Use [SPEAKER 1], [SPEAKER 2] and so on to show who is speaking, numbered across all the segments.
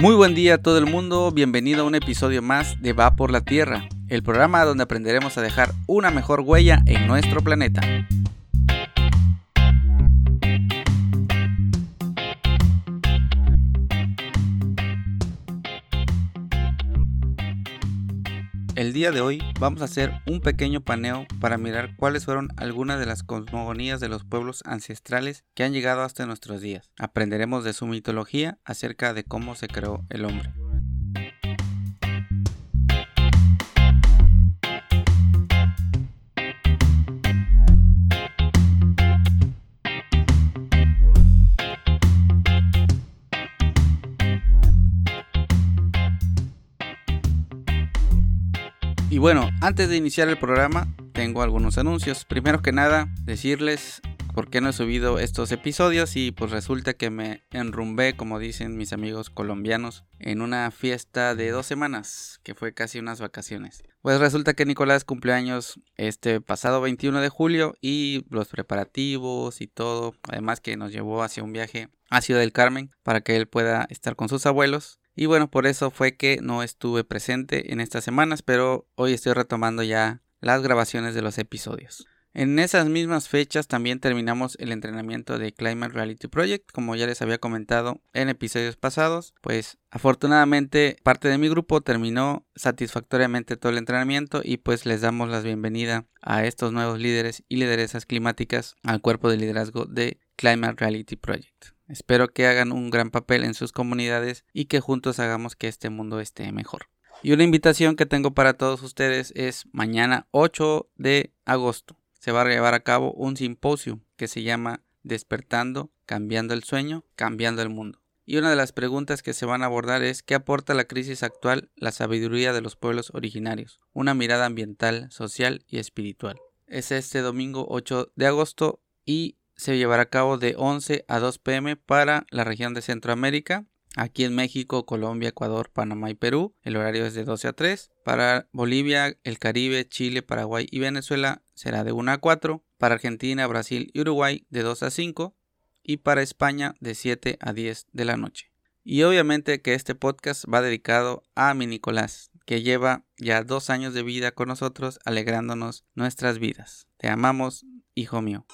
[SPEAKER 1] Muy buen día a todo el mundo, bienvenido a un episodio más de Va por la Tierra, el programa donde aprenderemos a dejar una mejor huella en nuestro planeta. Día de hoy vamos a hacer un pequeño paneo para mirar cuáles fueron algunas de las cosmogonías de los pueblos ancestrales que han llegado hasta nuestros días. Aprenderemos de su mitología acerca de cómo se creó el hombre. Y bueno, antes de iniciar el programa, tengo algunos anuncios. Primero que nada, decirles por qué no he subido estos episodios y pues resulta que me enrumbé, como dicen mis amigos colombianos, en una fiesta de dos semanas, que fue casi unas vacaciones. Pues resulta que Nicolás cumpleaños este pasado 21 de julio y los preparativos y todo, además que nos llevó hacia un viaje a Ciudad del Carmen para que él pueda estar con sus abuelos y bueno, por eso fue que no estuve presente en estas semanas, pero hoy estoy retomando ya las grabaciones de los episodios. En esas mismas fechas también terminamos el entrenamiento de Climate Reality Project, como ya les había comentado en episodios pasados, pues afortunadamente parte de mi grupo terminó satisfactoriamente todo el entrenamiento y pues les damos la bienvenida a estos nuevos líderes y lideresas climáticas al cuerpo de liderazgo de Climate Reality Project. Espero que hagan un gran papel en sus comunidades y que juntos hagamos que este mundo esté mejor. Y una invitación que tengo para todos ustedes es mañana 8 de agosto. Se va a llevar a cabo un simposio que se llama Despertando, Cambiando el Sueño, Cambiando el Mundo. Y una de las preguntas que se van a abordar es ¿qué aporta la crisis actual la sabiduría de los pueblos originarios? Una mirada ambiental, social y espiritual. Es este domingo 8 de agosto y se llevará a cabo de 11 a 2 pm para la región de Centroamérica. Aquí en México, Colombia, Ecuador, Panamá y Perú, el horario es de 12 a 3. Para Bolivia, el Caribe, Chile, Paraguay y Venezuela será de 1 a 4. Para Argentina, Brasil y Uruguay de 2 a 5. Y para España de 7 a 10 de la noche. Y obviamente que este podcast va dedicado a mi Nicolás, que lleva ya dos años de vida con nosotros alegrándonos nuestras vidas. Te amamos, hijo mío.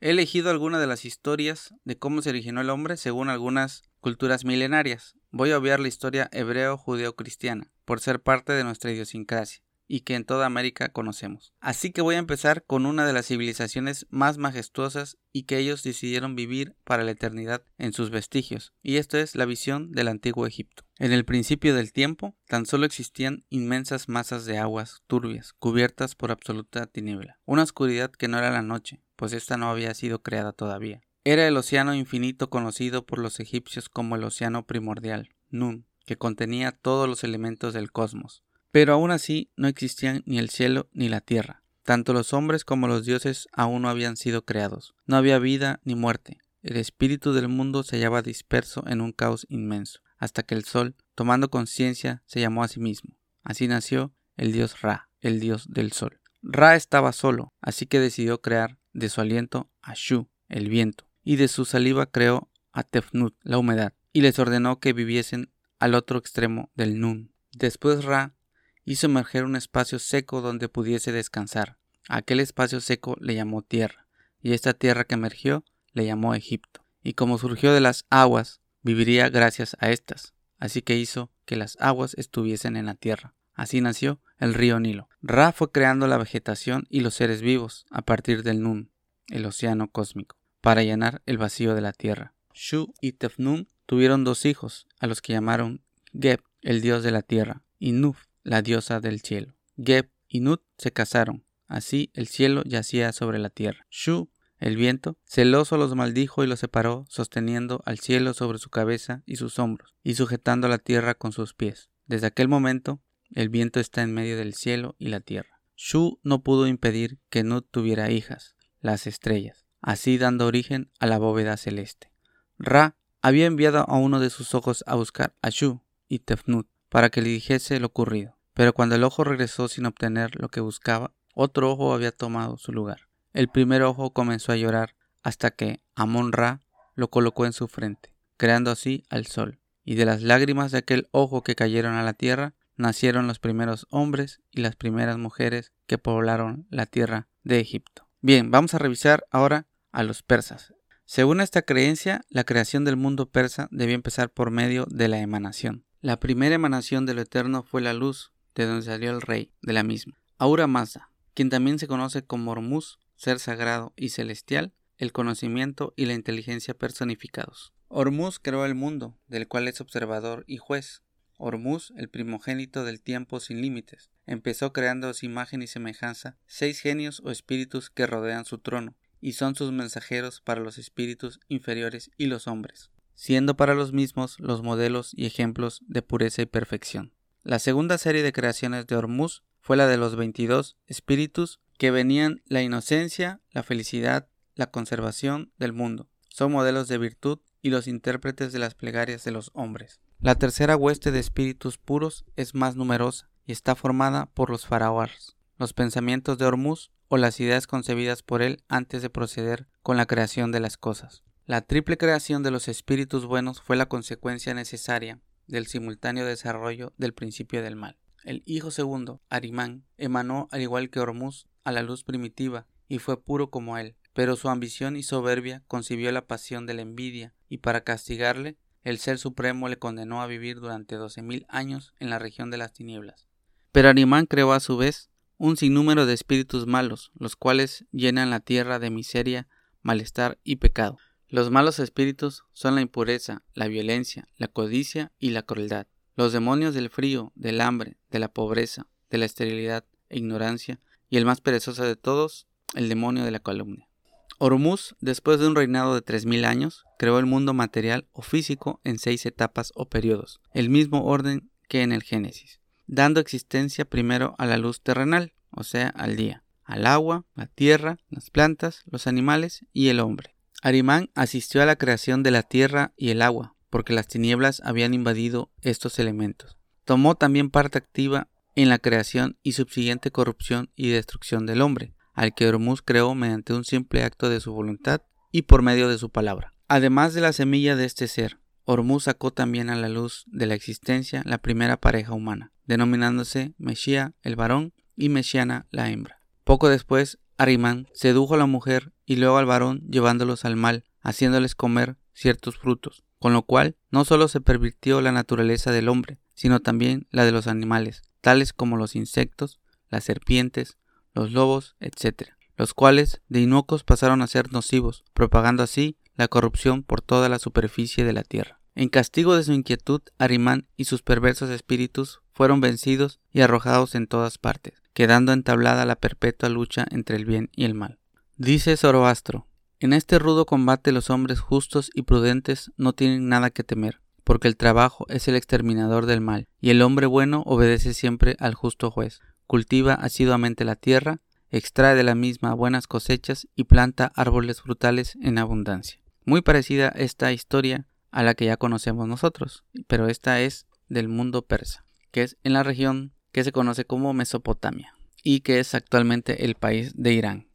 [SPEAKER 1] He elegido algunas de las historias de cómo se originó el hombre según algunas culturas milenarias. Voy a obviar la historia hebreo-judeo-cristiana, por ser parte de nuestra idiosincrasia y que en toda América conocemos. Así que voy a empezar con una de las civilizaciones más majestuosas y que ellos decidieron vivir para la eternidad en sus vestigios, y esto es la visión del antiguo Egipto. En el principio del tiempo, tan solo existían inmensas masas de aguas turbias, cubiertas por absoluta tiniebla, una oscuridad que no era la noche, pues esta no había sido creada todavía. Era el océano infinito conocido por los egipcios como el océano primordial, Nun, que contenía todos los elementos del cosmos, pero aún así no existían ni el cielo ni la tierra. Tanto los hombres como los dioses aún no habían sido creados. No había vida ni muerte. El espíritu del mundo se hallaba disperso en un caos inmenso, hasta que el sol, tomando conciencia, se llamó a sí mismo. Así nació el dios Ra, el dios del sol. Ra estaba solo, así que decidió crear de su aliento a Shu, el viento, y de su saliva creó a Tefnut, la humedad, y les ordenó que viviesen al otro extremo del Nun. Después Ra hizo emerger un espacio seco donde pudiese descansar. aquel espacio seco le llamó tierra, y esta tierra que emergió le llamó Egipto. Y como surgió de las aguas, viviría gracias a estas. Así que hizo que las aguas estuviesen en la tierra. Así nació el río Nilo. Ra fue creando la vegetación y los seres vivos a partir del Nun, el océano cósmico, para llenar el vacío de la tierra. Shu y Tefnun tuvieron dos hijos, a los que llamaron Geb, el dios de la tierra, y Nuf, la diosa del cielo. Geb y Nut se casaron. Así el cielo yacía sobre la tierra. Shu, el viento, celoso los maldijo y los separó, sosteniendo al cielo sobre su cabeza y sus hombros, y sujetando la tierra con sus pies. Desde aquel momento, el viento está en medio del cielo y la tierra. Shu no pudo impedir que Nut tuviera hijas, las estrellas, así dando origen a la bóveda celeste. Ra había enviado a uno de sus ojos a buscar a Shu y Tefnut para que le dijese lo ocurrido Pero cuando el ojo regresó sin obtener lo que buscaba, otro ojo había tomado su lugar. El primer ojo comenzó a llorar hasta que Amon Ra lo colocó en su frente, creando así al sol. Y de las lágrimas de aquel ojo que cayeron a la tierra, nacieron los primeros hombres y las primeras mujeres que poblaron la tierra de Egipto. Bien, vamos a revisar ahora a los persas. Según esta creencia, la creación del mundo persa debió empezar por medio de la emanación. La primera emanación de lo eterno fue la luz, de donde salió el rey de la misma, Aura Mazda, quien también se conoce como Hormuz, ser sagrado y celestial, el conocimiento y la inteligencia personificados. Hormuz creó el mundo, del cual es observador y juez. Hormuz, el primogénito del tiempo sin límites, empezó creando a su imagen y semejanza seis genios o espíritus que rodean su trono, y son sus mensajeros para los espíritus inferiores y los hombres, siendo para los mismos los modelos y ejemplos de pureza y perfección. La segunda serie de creaciones de Hormuz fue la de los 22 espíritus que venían la inocencia, la felicidad, la conservación del mundo. Son modelos de virtud y los intérpretes de las plegarias de los hombres. La tercera hueste de espíritus puros es más numerosa y está formada por los faraones, los pensamientos de Hormuz o las ideas concebidas por él antes de proceder con la creación de las cosas. La triple creación de los espíritus buenos fue la consecuencia necesaria del simultáneo desarrollo del principio del mal. El hijo segundo, Arimán, emanó al igual que Hormuz a la luz primitiva y fue puro como él, pero su ambición y soberbia concibió la pasión de la envidia y para castigarle el Ser Supremo le condenó a vivir durante doce mil años en la región de las tinieblas. Pero Arimán creó a su vez un sinnúmero de espíritus malos, los cuales llenan la tierra de miseria, malestar y pecado. Los malos espíritus son la impureza, la violencia, la codicia y la crueldad. Los demonios del frío, del hambre, de la pobreza, de la esterilidad e ignorancia, y el más perezoso de todos, el demonio de la calumnia. Hormuz, después de un reinado de tres mil años, creó el mundo material o físico en seis etapas o periodos, el mismo orden que en el Génesis dando existencia primero a la luz terrenal, o sea, al día, al agua, la tierra, las plantas, los animales y el hombre. Arimán asistió a la creación de la tierra y el agua, porque las tinieblas habían invadido estos elementos. Tomó también parte activa en la creación y subsiguiente corrupción y destrucción del hombre, al que Hormuz creó mediante un simple acto de su voluntad y por medio de su palabra. Además de la semilla de este ser, Hormuz sacó también a la luz de la existencia la primera pareja humana, denominándose Meshía el varón y Meshiana la hembra. Poco después, Arimán sedujo a la mujer y luego al varón llevándolos al mal, haciéndoles comer ciertos frutos, con lo cual no solo se pervirtió la naturaleza del hombre, sino también la de los animales, tales como los insectos, las serpientes, los lobos, etc., los cuales de inocuos pasaron a ser nocivos, propagando así la corrupción por toda la superficie de la tierra. En castigo de su inquietud, Arimán y sus perversos espíritus fueron vencidos y arrojados en todas partes, quedando entablada la perpetua lucha entre el bien y el mal. Dice Zoroastro, en este rudo combate los hombres justos y prudentes no tienen nada que temer, porque el trabajo es el exterminador del mal, y el hombre bueno obedece siempre al justo juez, cultiva asiduamente la tierra, extrae de la misma buenas cosechas y planta árboles frutales en abundancia. Muy parecida esta historia a la que ya conocemos nosotros, pero esta es del mundo persa, que es en la región que se conoce como Mesopotamia y que es actualmente el país de Irán.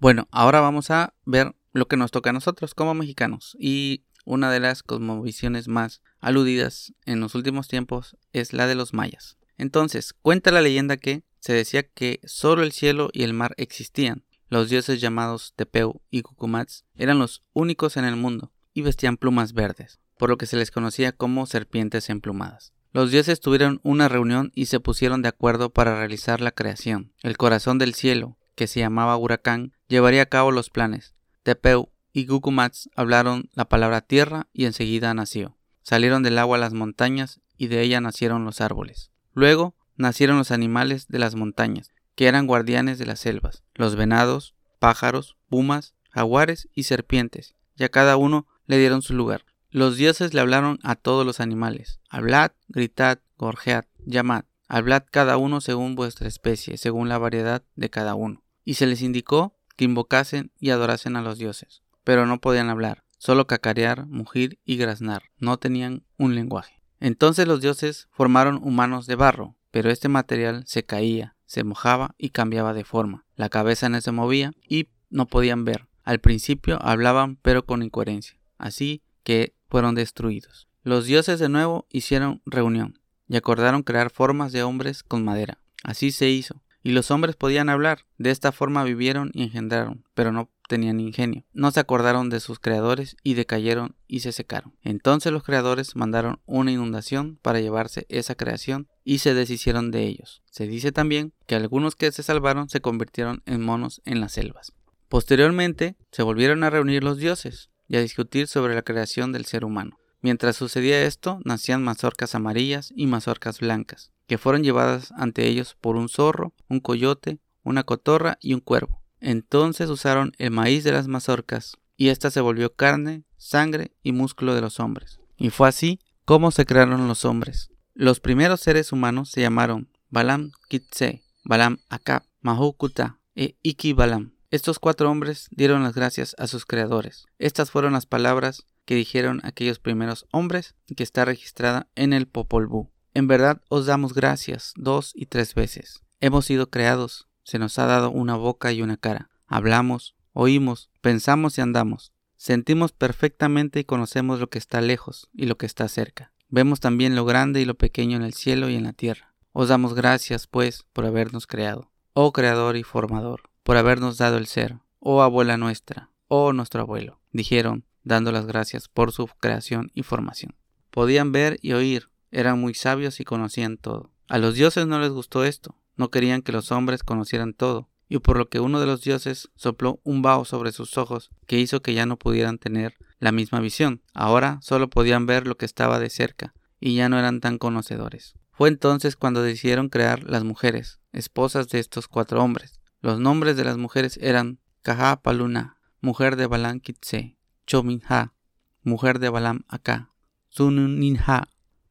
[SPEAKER 1] Bueno, ahora vamos a ver lo que nos toca a nosotros como mexicanos y una de las cosmovisiones más aludidas en los últimos tiempos es la de los mayas. Entonces, cuenta la leyenda que se decía que solo el cielo y el mar existían. Los dioses llamados Tepeu y Cucumats eran los únicos en el mundo, y vestían plumas verdes, por lo que se les conocía como serpientes emplumadas. Los dioses tuvieron una reunión y se pusieron de acuerdo para realizar la creación. El corazón del cielo, que se llamaba Huracán, llevaría a cabo los planes. Tepeu y Gukumats hablaron la palabra tierra y enseguida nació. Salieron del agua las montañas y de ella nacieron los árboles. Luego nacieron los animales de las montañas, que eran guardianes de las selvas, los venados, pájaros, pumas, jaguares y serpientes, y a cada uno le dieron su lugar. Los dioses le hablaron a todos los animales. Hablad, gritad, gorjead, llamad. Hablad cada uno según vuestra especie, según la variedad de cada uno. Y se les indicó que invocasen y adorasen a los dioses. Pero no podían hablar, solo cacarear, mugir y graznar. No tenían un lenguaje. Entonces los dioses formaron humanos de barro, pero este material se caía, se mojaba y cambiaba de forma. La cabeza no se movía y no podían ver. Al principio hablaban pero con incoherencia, así que fueron destruidos. Los dioses de nuevo hicieron reunión y acordaron crear formas de hombres con madera. Así se hizo. Y los hombres podían hablar. De esta forma vivieron y engendraron, pero no tenían ingenio. No se acordaron de sus creadores y decayeron y se secaron. Entonces los creadores mandaron una inundación para llevarse esa creación y se deshicieron de ellos. Se dice también que algunos que se salvaron se convirtieron en monos en las selvas. Posteriormente se volvieron a reunir los dioses y a discutir sobre la creación del ser humano. Mientras sucedía esto, nacían mazorcas amarillas y mazorcas blancas, que fueron llevadas ante ellos por un zorro, un coyote, una cotorra y un cuervo. Entonces usaron el maíz de las mazorcas, y ésta se volvió carne, sangre y músculo de los hombres. Y fue así como se crearon los hombres. Los primeros seres humanos se llamaron Balam Kitse, Balam Akab, Mahukuta e Iki Balam. Estos cuatro hombres dieron las gracias a sus creadores. Estas fueron las palabras que dijeron aquellos primeros hombres que está registrada en el Popol Vuh. En verdad os damos gracias dos y tres veces. Hemos sido creados, se nos ha dado una boca y una cara. Hablamos, oímos, pensamos y andamos. Sentimos perfectamente y conocemos lo que está lejos y lo que está cerca. Vemos también lo grande y lo pequeño en el cielo y en la tierra. Os damos gracias, pues, por habernos creado. Oh Creador y Formador, por habernos dado el ser. Oh abuela nuestra, oh nuestro abuelo, dijeron, dando las gracias por su creación y formación. Podían ver y oír, eran muy sabios y conocían todo. A los dioses no les gustó esto, no querían que los hombres conocieran todo, y por lo que uno de los dioses sopló un vaho sobre sus ojos, que hizo que ya no pudieran tener la misma visión. Ahora solo podían ver lo que estaba de cerca, y ya no eran tan conocedores. Fue entonces cuando decidieron crear las mujeres, esposas de estos cuatro hombres. Los nombres de las mujeres eran Kaha Paluna, mujer de Balam Kitse, Chominha, mujer de Balam Aka, Sununinha,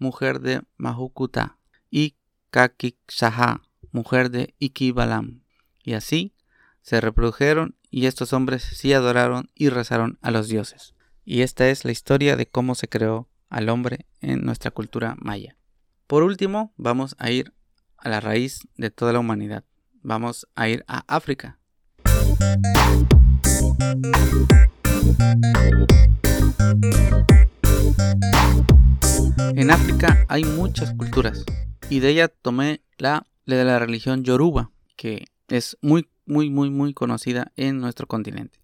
[SPEAKER 1] mujer de Mahukuta, y Kakiksaha, mujer de Ikibalam. Y así se reprodujeron y estos hombres sí adoraron y rezaron a los dioses. Y esta es la historia de cómo se creó al hombre en nuestra cultura maya. Por último, vamos a ir a la raíz de toda la humanidad. Vamos a ir a África. En África hay muchas culturas y de ella tomé la de la religión yoruba, que es muy, muy, muy, muy conocida en nuestro continente.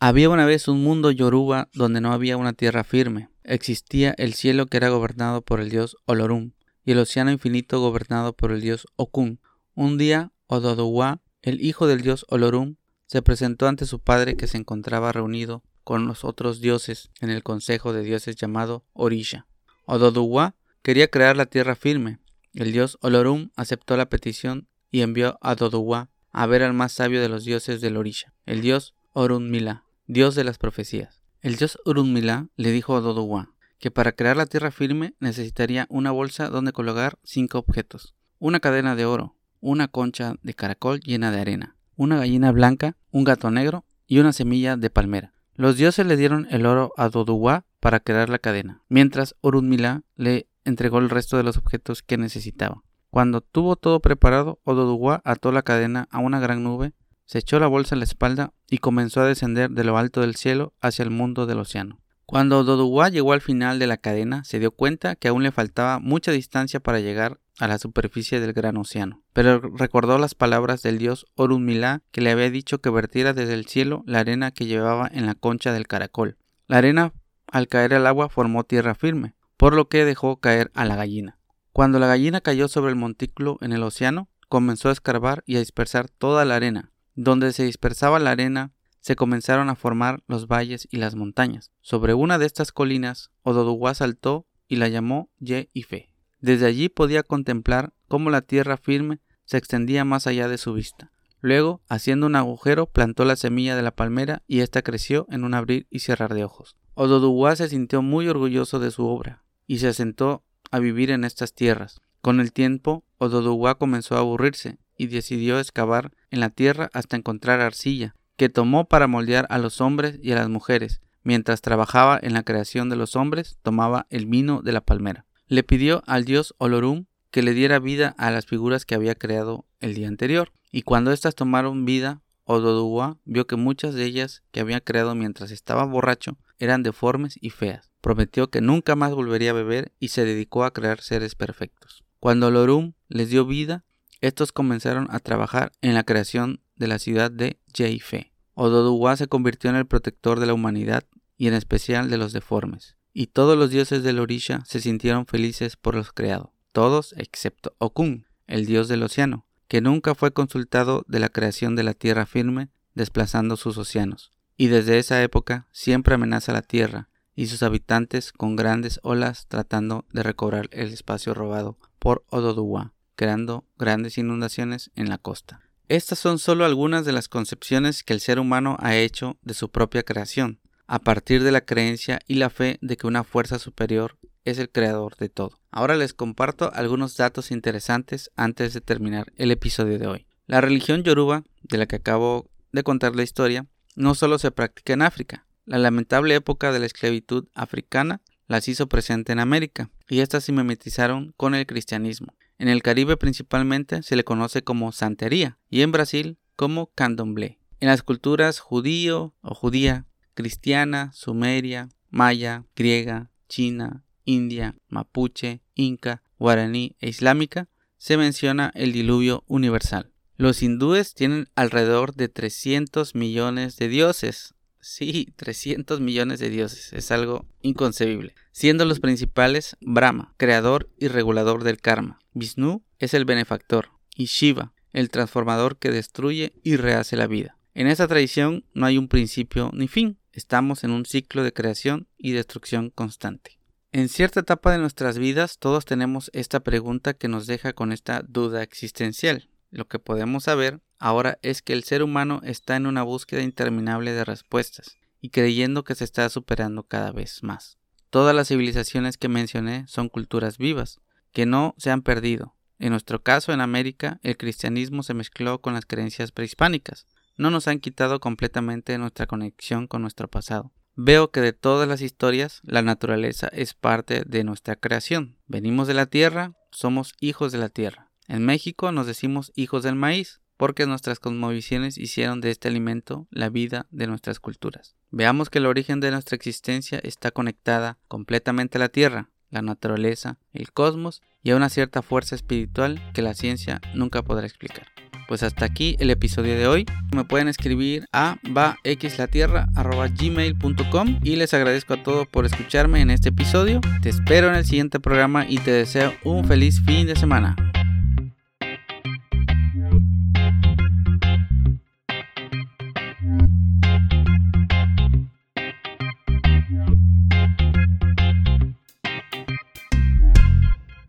[SPEAKER 1] Había una vez un mundo yoruba donde no había una tierra firme. Existía el cielo que era gobernado por el dios Olorum y el océano infinito gobernado por el dios Okun. Un día, Ododowa, el hijo del dios Olorum, se presentó ante su padre que se encontraba reunido con los otros dioses en el consejo de dioses llamado Orisha. Ododuwa quería crear la tierra firme. El dios Olorum aceptó la petición y envió a Ododuwa a ver al más sabio de los dioses del Orisha, el dios Orunmila, dios de las profecías. El dios Orunmila le dijo a Ododuwa que para crear la tierra firme necesitaría una bolsa donde colocar cinco objetos, una cadena de oro, una concha de caracol llena de arena, una gallina blanca, un gato negro y una semilla de palmera. Los dioses le dieron el oro a Doduwa para crear la cadena, mientras Orunmila le entregó el resto de los objetos que necesitaba. Cuando tuvo todo preparado, Ododuwa ató la cadena a una gran nube, se echó la bolsa en la espalda y comenzó a descender de lo alto del cielo hacia el mundo del océano. Cuando Ododuwa llegó al final de la cadena, se dio cuenta que aún le faltaba mucha distancia para llegar a la superficie del gran océano. Pero recordó las palabras del dios Orunmila que le había dicho que vertiera desde el cielo la arena que llevaba en la concha del caracol. La arena, al caer al agua, formó tierra firme, por lo que dejó caer a la gallina. Cuando la gallina cayó sobre el montículo en el océano, comenzó a escarbar y a dispersar toda la arena. Donde se dispersaba la arena, se comenzaron a formar los valles y las montañas. Sobre una de estas colinas, Ododuwa saltó y la llamó Ye Ife. Desde allí podía contemplar cómo la tierra firme se extendía más allá de su vista. Luego, haciendo un agujero, plantó la semilla de la palmera y ésta creció en un abrir y cerrar de ojos. Ododuwa se sintió muy orgulloso de su obra y se asentó a vivir en estas tierras. Con el tiempo, Ododuwa comenzó a aburrirse y decidió excavar en la tierra hasta encontrar arcilla, que tomó para moldear a los hombres y a las mujeres. Mientras trabajaba en la creación de los hombres, tomaba el vino de la palmera. le pidió al dios Olorum que le diera vida a las figuras que había creado el día anterior, y cuando éstas tomaron vida, Ododuwa vio que muchas de ellas que había creado mientras estaba borracho eran deformes y feas. Prometió que nunca más volvería a beber y se dedicó a crear seres perfectos. Cuando Olorum les dio vida, estos comenzaron a trabajar en la creación de la ciudad de Jeife. Ododuwa se convirtió en el protector de la humanidad y en especial de los deformes, y todos los dioses del Orisha se sintieron felices por los creados, todos excepto Okun, el dios del océano, que nunca fue consultado de la creación de la tierra firme, desplazando sus océanos, y desde esa época siempre amenaza la tierra y sus habitantes con grandes olas tratando de recobrar el espacio robado por Ododuwa, creando grandes inundaciones en la costa. Estas son solo algunas de las concepciones que el ser humano ha hecho de su propia creación, a partir de la creencia y la fe de que una fuerza superior es el creador de todo. Ahora les comparto algunos datos interesantes antes de terminar el episodio de hoy. La religión yoruba, de la que acabo de contar la historia, no solo se practica en África. La lamentable época de la esclavitud africana las hizo presente en América, y éstas se mimetizaron con el cristianismo. En el Caribe principalmente se le conoce como santería y en Brasil como candomblé. En las culturas judío o judía, cristiana, sumeria, maya, griega, china, india, mapuche, inca, guaraní e islámica se menciona el diluvio universal. Los hindúes tienen alrededor de 300 millones de dioses. Sí, 300 millones de dioses. Es algo inconcebible. Siendo los principales Brahma, creador y regulador del karma. Vishnu es el benefactor. Y Shiva, el transformador que destruye y rehace la vida. En esta tradición no hay un principio ni fin. Estamos en un ciclo de creación y destrucción constante. En cierta etapa de nuestras vidas todos tenemos esta pregunta que nos deja con esta duda existencial. Lo que podemos saber ahora es que el ser humano está en una búsqueda interminable de respuestas y creyendo que se está superando cada vez más. Todas las civilizaciones que mencioné son culturas vivas, que no se han perdido. En nuestro caso, en América, el cristianismo se mezcló con las creencias prehispánicas. No nos han quitado completamente nuestra conexión con nuestro pasado. Veo que de todas las historias, la naturaleza es parte de nuestra creación. Venimos de la tierra, somos hijos de la tierra. En México nos decimos hijos del maíz, porque nuestras cosmovisiones hicieron de este alimento la vida de nuestras culturas. Veamos que el origen de nuestra existencia está conectada completamente a la Tierra, la naturaleza, el cosmos y a una cierta fuerza espiritual que la ciencia nunca podrá explicar. Pues hasta aquí el episodio de hoy. Me pueden escribir a vaxlatierra.gmail.com y les agradezco a todos por escucharme en este episodio. Te espero en el siguiente programa y te deseo un feliz fin de semana.